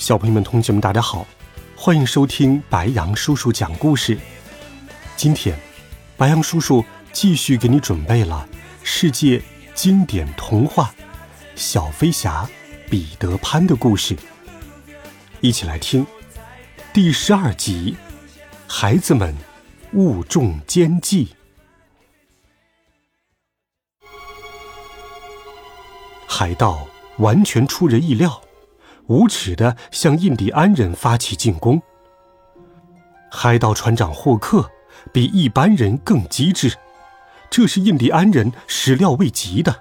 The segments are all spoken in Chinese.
小朋友们、同学们，大家好，欢迎收听白羊叔叔讲故事。今天，白羊叔叔继续给你准备了世界经典童话《小飞侠彼得潘》的故事，一起来听第十二集：孩子们误中奸计。海盗完全出人意料。无耻的向印第安人发起进攻。海盗船长霍克比一般人更机智，这是印第安人始料未及的。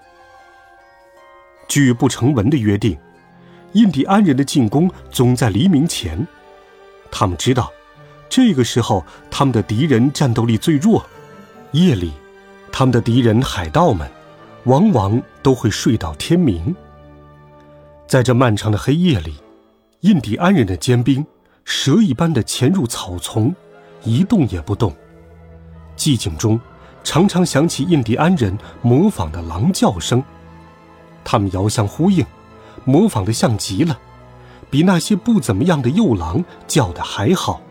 据不成文的约定，印第安人的进攻总在黎明前。他们知道，这个时候他们的敌人战斗力最弱。夜里，他们的敌人海盗们往往都会睡到天明。在这漫长的黑夜里，印第安人的尖兵蛇一般的潜入草丛，一动也不动。寂静中，常常响起印第安人模仿的狼叫声。他们遥相呼应，模仿的像极了，比那些不怎么样的幼狼叫的还好。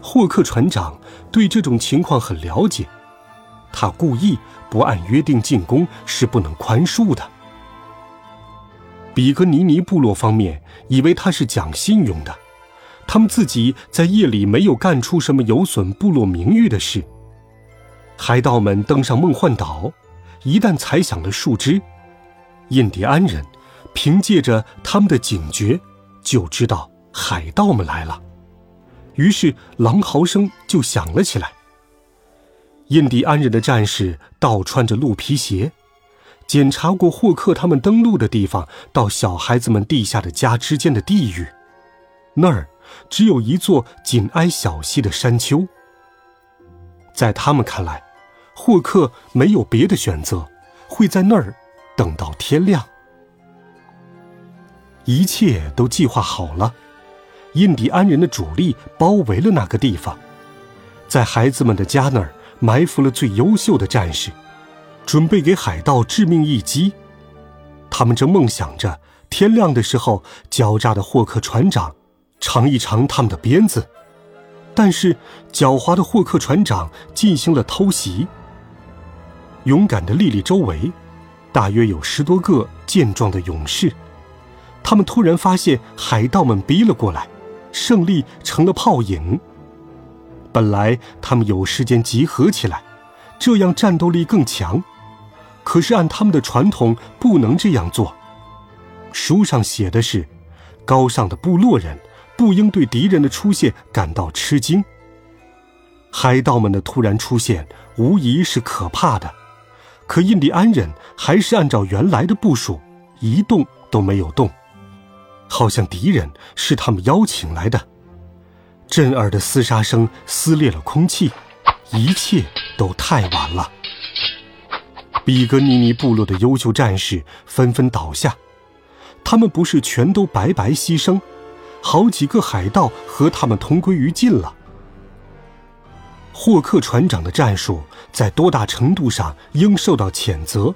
霍克船长对这种情况很了解，他故意不按约定进攻是不能宽恕的。比格尼尼部落方面以为他是讲信用的，他们自己在夜里没有干出什么有损部落名誉的事。海盗们登上梦幻岛，一旦踩响了树枝，印第安人凭借着他们的警觉，就知道海盗们来了，于是狼嚎声就响了起来。印第安人的战士倒穿着鹿皮鞋。检查过霍克他们登陆的地方到小孩子们地下的家之间的地域，那儿只有一座紧挨小溪的山丘。在他们看来，霍克没有别的选择，会在那儿等到天亮。一切都计划好了，印第安人的主力包围了那个地方，在孩子们的家那儿埋伏了最优秀的战士。准备给海盗致命一击，他们正梦想着天亮的时候，狡诈的霍克船长尝一尝他们的鞭子。但是，狡猾的霍克船长进行了偷袭。勇敢的莉莉周围，大约有十多个健壮的勇士，他们突然发现海盗们逼了过来，胜利成了泡影。本来他们有时间集合起来，这样战斗力更强。可是按他们的传统，不能这样做。书上写的是，高尚的部落人不应对敌人的出现感到吃惊。海盗们的突然出现无疑是可怕的，可印第安人还是按照原来的部署，一动都没有动，好像敌人是他们邀请来的。震耳的厮杀声撕裂了空气，一切都太晚了。比格尼尼部落的优秀战士纷纷倒下，他们不是全都白白牺牲，好几个海盗和他们同归于尽了。霍克船长的战术在多大程度上应受到谴责，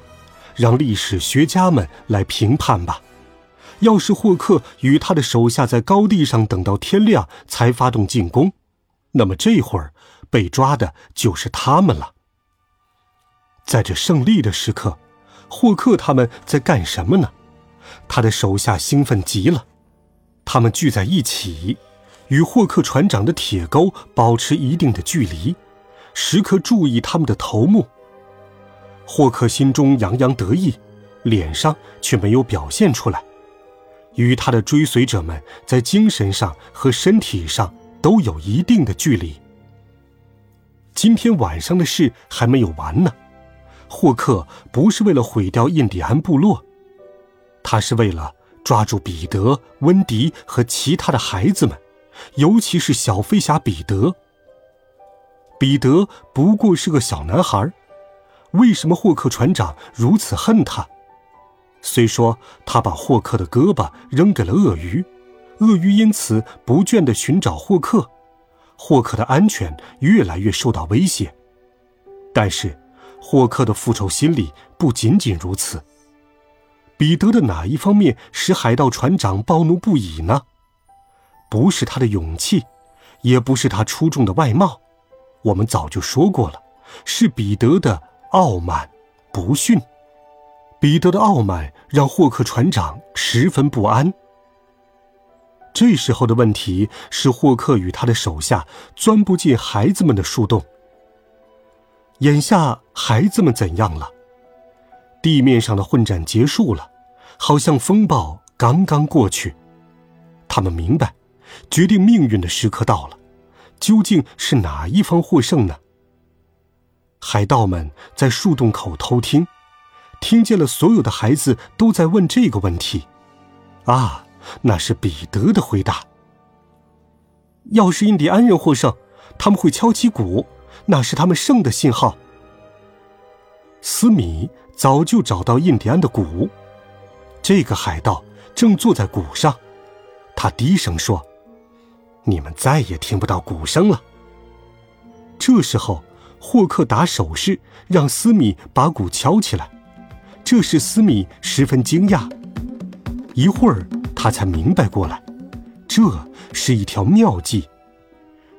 让历史学家们来评判吧。要是霍克与他的手下在高地上等到天亮才发动进攻，那么这会儿被抓的就是他们了。在这胜利的时刻，霍克他们在干什么呢？他的手下兴奋极了，他们聚在一起，与霍克船长的铁钩保持一定的距离，时刻注意他们的头目。霍克心中洋洋得意，脸上却没有表现出来，与他的追随者们在精神上和身体上都有一定的距离。今天晚上的事还没有完呢。霍克不是为了毁掉印第安部落，他是为了抓住彼得、温迪和其他的孩子们，尤其是小飞侠彼得。彼得不过是个小男孩，为什么霍克船长如此恨他？虽说他把霍克的胳膊扔给了鳄鱼，鳄鱼因此不倦地寻找霍克，霍克的安全越来越受到威胁。但是，霍克的复仇心理不仅仅如此。彼得的哪一方面使海盗船长暴怒不已呢？不是他的勇气，也不是他出众的外貌。我们早就说过了，是彼得的傲慢、不驯。彼得的傲慢让霍克船长十分不安。这时候的问题是，霍克与他的手下钻不进孩子们的树洞。眼下孩子们怎样了？地面上的混战结束了，好像风暴刚刚过去。他们明白，决定命运的时刻到了。究竟是哪一方获胜呢？海盗们在树洞口偷听，听见了所有的孩子都在问这个问题。啊，那是彼得的回答。要是印第安人获胜，他们会敲起鼓，那是他们胜的信号。斯米早就找到印第安的鼓，这个海盗正坐在鼓上，他低声说。你们再也听不到鼓声了。这时候，霍克打手势让斯米把鼓敲起来，这使斯米十分惊讶。一会儿，他才明白过来，这是一条妙计。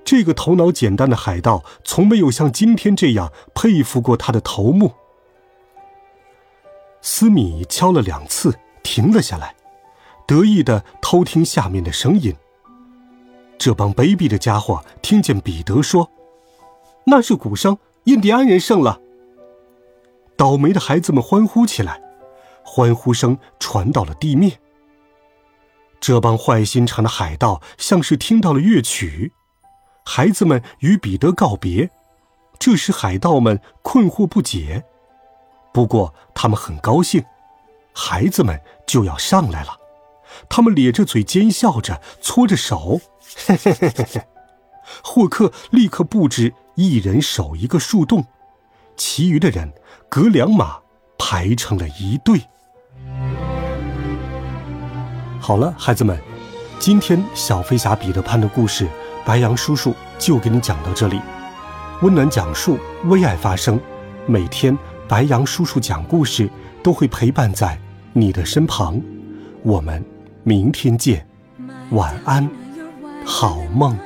这个头脑简单的海盗从没有像今天这样佩服过他的头目。斯米敲了两次，停了下来，得意的偷听下面的声音。这帮卑鄙的家伙听见彼得说：“那是鼓声，印第安人胜了。”倒霉的孩子们欢呼起来，欢呼声传到了地面。这帮坏心肠的海盗像是听到了乐曲，孩子们与彼得告别，这使海盗们困惑不解。不过他们很高兴，孩子们就要上来了，他们咧着嘴奸笑着，搓着手。嘿嘿嘿嘿！霍克立刻布置一人守一个树洞，其余的人隔两码排成了一队。好了，孩子们，今天小飞侠彼得潘的故事，白杨叔叔就给你讲到这里。温暖讲述，为爱发声，每天白杨叔叔讲故事都会陪伴在你的身旁。我们明天见，晚安。好梦。